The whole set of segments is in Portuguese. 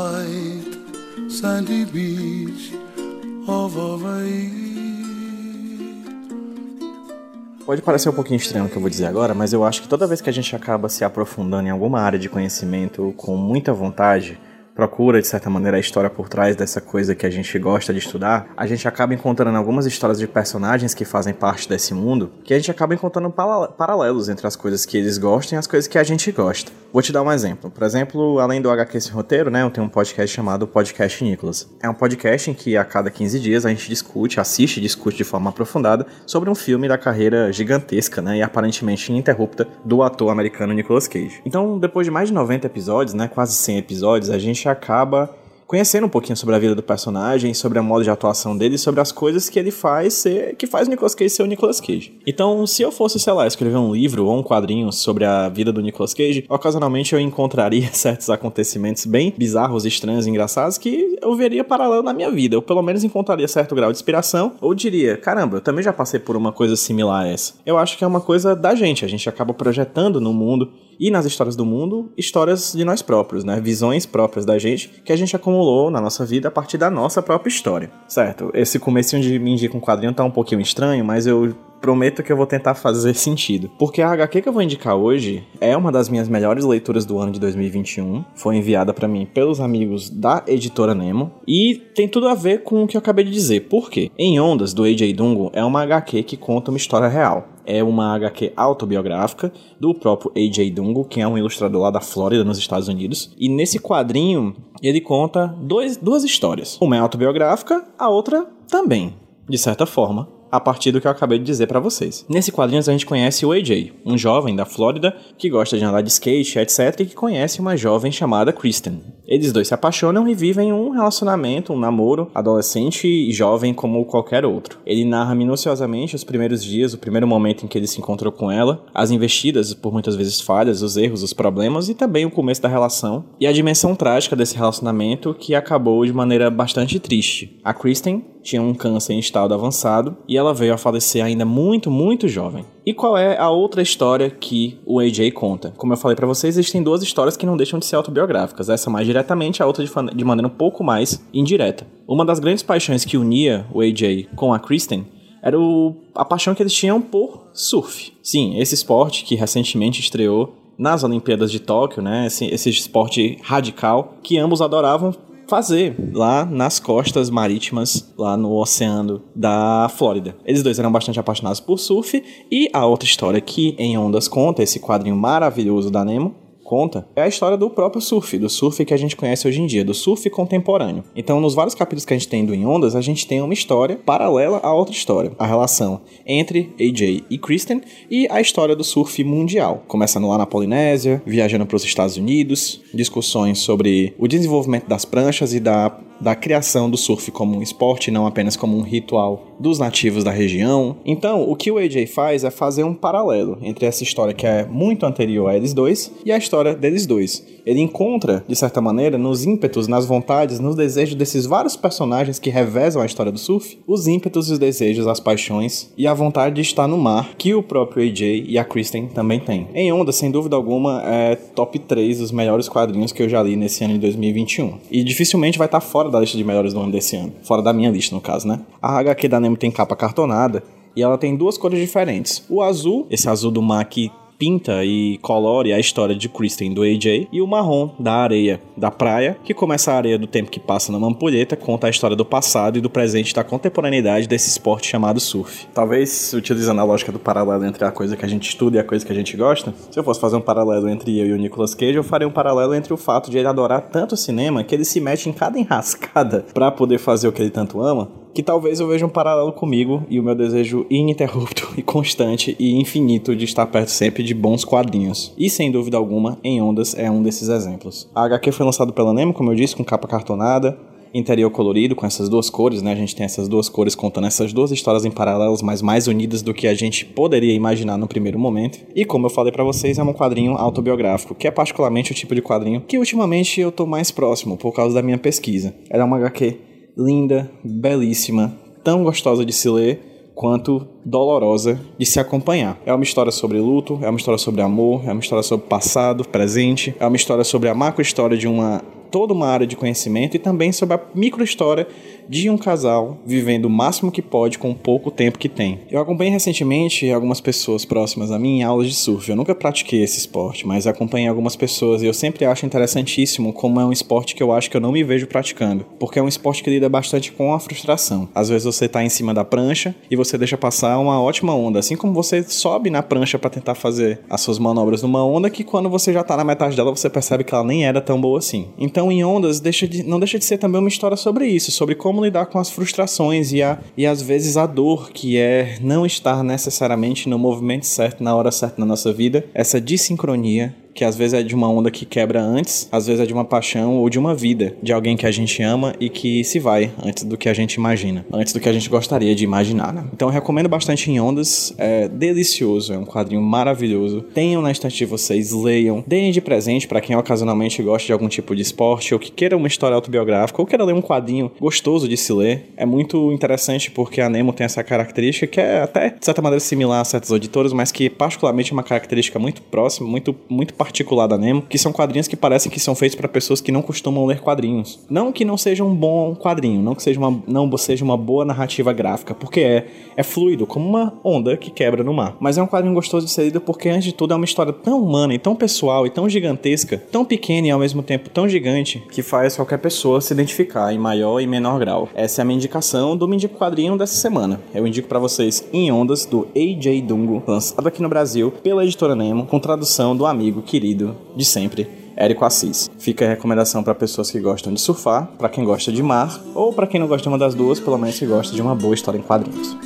White sandy beach of Hawaii. Pode parecer um pouquinho estranho o que eu vou dizer agora, mas eu acho que toda vez que a gente acaba se aprofundando em alguma área de conhecimento com muita vontade, procura de certa maneira a história por trás dessa coisa que a gente gosta de estudar, a gente acaba encontrando algumas histórias de personagens que fazem parte desse mundo, que a gente acaba encontrando paralelos entre as coisas que eles gostam e as coisas que a gente gosta. Vou te dar um exemplo. Por exemplo, além do HQ Sem Roteiro, né, eu tenho um podcast chamado Podcast Nicolas. É um podcast em que a cada 15 dias a gente discute, assiste e discute de forma aprofundada sobre um filme da carreira gigantesca, né, e aparentemente ininterrupta do ator americano Nicolas Cage. Então, depois de mais de 90 episódios, né, quase 100 episódios, a gente acaba conhecendo um pouquinho sobre a vida do personagem, sobre a modo de atuação dele, sobre as coisas que ele faz ser, que faz o Nicolas Cage ser o Nicolas Cage. Então, se eu fosse, sei lá, escrever um livro ou um quadrinho sobre a vida do Nicolas Cage, ocasionalmente eu encontraria certos acontecimentos bem bizarros, estranhos e engraçados que eu veria paralelo na minha vida. Eu pelo menos encontraria certo grau de inspiração, ou diria, caramba, eu também já passei por uma coisa similar a essa. Eu acho que é uma coisa da gente, a gente acaba projetando no mundo e nas histórias do mundo, histórias de nós próprios, né? Visões próprias da gente que a gente acumulou na nossa vida a partir da nossa própria história. Certo, esse comecinho de me indicar um quadrinho tá um pouquinho estranho, mas eu prometo que eu vou tentar fazer sentido. Porque a HQ que eu vou indicar hoje é uma das minhas melhores leituras do ano de 2021. Foi enviada para mim pelos amigos da editora Nemo e tem tudo a ver com o que eu acabei de dizer. Por quê? Em Ondas do AJ Dungo é uma HQ que conta uma história real. É uma HQ autobiográfica do próprio AJ Dungo, que é um ilustrador lá da Flórida, nos Estados Unidos. E nesse quadrinho ele conta dois, duas histórias. Uma é autobiográfica, a outra também, de certa forma a partir do que eu acabei de dizer para vocês. Nesse quadrinho a gente conhece o AJ, um jovem da Flórida que gosta de andar de skate, etc, e que conhece uma jovem chamada Kristen. Eles dois se apaixonam e vivem um relacionamento, um namoro adolescente e jovem como qualquer outro. Ele narra minuciosamente os primeiros dias, o primeiro momento em que ele se encontrou com ela, as investidas por muitas vezes falhas, os erros, os problemas e também o começo da relação e a dimensão trágica desse relacionamento que acabou de maneira bastante triste. A Kristen tinha um câncer em estado avançado e ela veio a falecer ainda muito, muito jovem. E qual é a outra história que o AJ conta? Como eu falei para vocês, existem duas histórias que não deixam de ser autobiográficas, essa mais diretamente, a outra de, de maneira um pouco mais indireta. Uma das grandes paixões que unia o AJ com a Kristen era o, a paixão que eles tinham por surf. Sim, esse esporte que recentemente estreou nas Olimpíadas de Tóquio, né? Esse, esse esporte radical que ambos adoravam fazer lá nas costas marítimas, lá no oceano da Flórida. Eles dois eram bastante apaixonados por surf e a outra história que em Ondas conta, esse quadrinho maravilhoso da Nemo, conta é a história do próprio surf, do surf que a gente conhece hoje em dia, do surf contemporâneo. Então, nos vários capítulos que a gente tem do Em Ondas, a gente tem uma história paralela a outra história, a relação entre AJ e Kristen e a história do surf mundial, começando lá na Polinésia, viajando para os Estados Unidos, discussões sobre o desenvolvimento das pranchas e da da criação do surf como um esporte, não apenas como um ritual dos nativos da região. Então, o que o AJ faz é fazer um paralelo entre essa história que é muito anterior a eles dois e a história deles dois. Ele encontra, de certa maneira, nos ímpetos, nas vontades, nos desejos desses vários personagens que revezam a história do surf, os ímpetos e os desejos, as paixões e a vontade de estar no mar que o próprio AJ e a Kristen também têm. Em Onda, sem dúvida alguma, é top 3 dos melhores quadrinhos que eu já li nesse ano de 2021. E dificilmente vai estar fora da lista de melhores do ano desse ano. Fora da minha lista, no caso, né? A HQ da Nemo tem capa cartonada e ela tem duas cores diferentes. O azul, esse azul do mar que pinta e colore a história de Kristen do AJ, e o marrom da areia da praia, que começa a areia do tempo que passa numa ampulheta, conta a história do passado e do presente da contemporaneidade desse esporte chamado surf. Talvez, utilizando a lógica do paralelo entre a coisa que a gente estuda e a coisa que a gente gosta, se eu fosse fazer um paralelo entre eu e o Nicolas Cage, eu faria um paralelo entre o fato de ele adorar tanto cinema que ele se mete em cada enrascada para poder fazer o que ele tanto ama, que talvez eu veja um paralelo comigo e o meu desejo ininterrupto e constante e infinito de estar perto sempre de bons quadrinhos. E sem dúvida alguma, Em Ondas é um desses exemplos. A HQ foi lançado pela Nemo, como eu disse, com capa cartonada, interior colorido com essas duas cores, né? A gente tem essas duas cores contando essas duas histórias em paralelos, mas mais unidas do que a gente poderia imaginar no primeiro momento. E como eu falei para vocês, é um quadrinho autobiográfico, que é particularmente o tipo de quadrinho que ultimamente eu tô mais próximo por causa da minha pesquisa. Ela é uma HQ linda, belíssima, tão gostosa de se ler quanto dolorosa de se acompanhar. É uma história sobre luto, é uma história sobre amor, é uma história sobre passado, presente, é uma história sobre a macro história de uma toda uma área de conhecimento e também sobre a microhistória de um casal vivendo o máximo que pode com o pouco tempo que tem. Eu acompanhei recentemente algumas pessoas próximas a mim em aulas de surf. Eu nunca pratiquei esse esporte, mas acompanhei algumas pessoas e eu sempre acho interessantíssimo como é um esporte que eu acho que eu não me vejo praticando, porque é um esporte que lida bastante com a frustração. Às vezes você está em cima da prancha e você deixa passar uma ótima onda, assim como você sobe na prancha para tentar fazer as suas manobras numa onda que quando você já está na metade dela você percebe que ela nem era tão boa assim. Então, em ondas deixa de, não deixa de ser também uma história sobre isso, sobre como como lidar com as frustrações e, a, e às vezes a dor que é não estar necessariamente no movimento certo, na hora certa na nossa vida, essa dissincronia que às vezes é de uma onda que quebra antes, às vezes é de uma paixão ou de uma vida de alguém que a gente ama e que se vai antes do que a gente imagina, antes do que a gente gostaria de imaginar. Né? Então eu recomendo bastante em Ondas, é delicioso, é um quadrinho maravilhoso. Tenham na estante de vocês, leiam, deem de presente para quem ocasionalmente gosta de algum tipo de esporte ou que queira uma história autobiográfica ou queira ler um quadrinho gostoso de se ler. É muito interessante porque a Nemo tem essa característica que é até de certa maneira similar a certos editores, mas que particularmente é uma característica muito próxima, muito muito particular da Nemo, que são quadrinhos que parecem que são feitos para pessoas que não costumam ler quadrinhos. Não que não seja um bom quadrinho, não que seja uma, não seja uma boa narrativa gráfica, porque é, é fluido, como uma onda que quebra no mar. Mas é um quadrinho gostoso de ser lido porque, antes de tudo, é uma história tão humana e tão pessoal e tão gigantesca, tão pequena e ao mesmo tempo tão gigante, que faz qualquer pessoa se identificar em maior e menor grau. Essa é a minha indicação do Me Indico Quadrinho dessa semana. Eu indico para vocês Em Ondas, do A.J. Dungo, lançado aqui no Brasil pela editora Nemo, com tradução do amigo querido de sempre, Érico Assis. Fica a recomendação para pessoas que gostam de surfar, para quem gosta de mar, ou para quem não gosta de uma das duas, pelo menos que gosta de uma boa história em quadrinhos.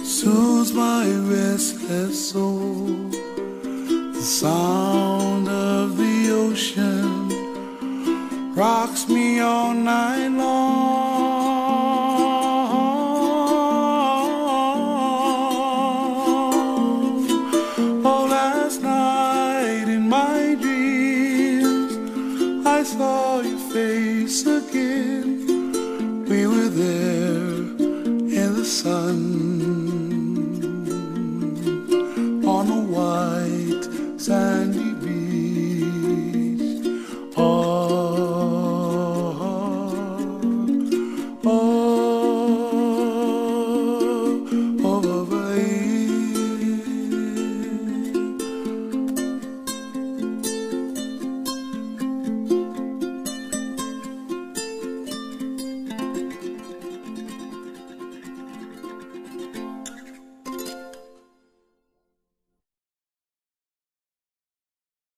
rocks me all night long.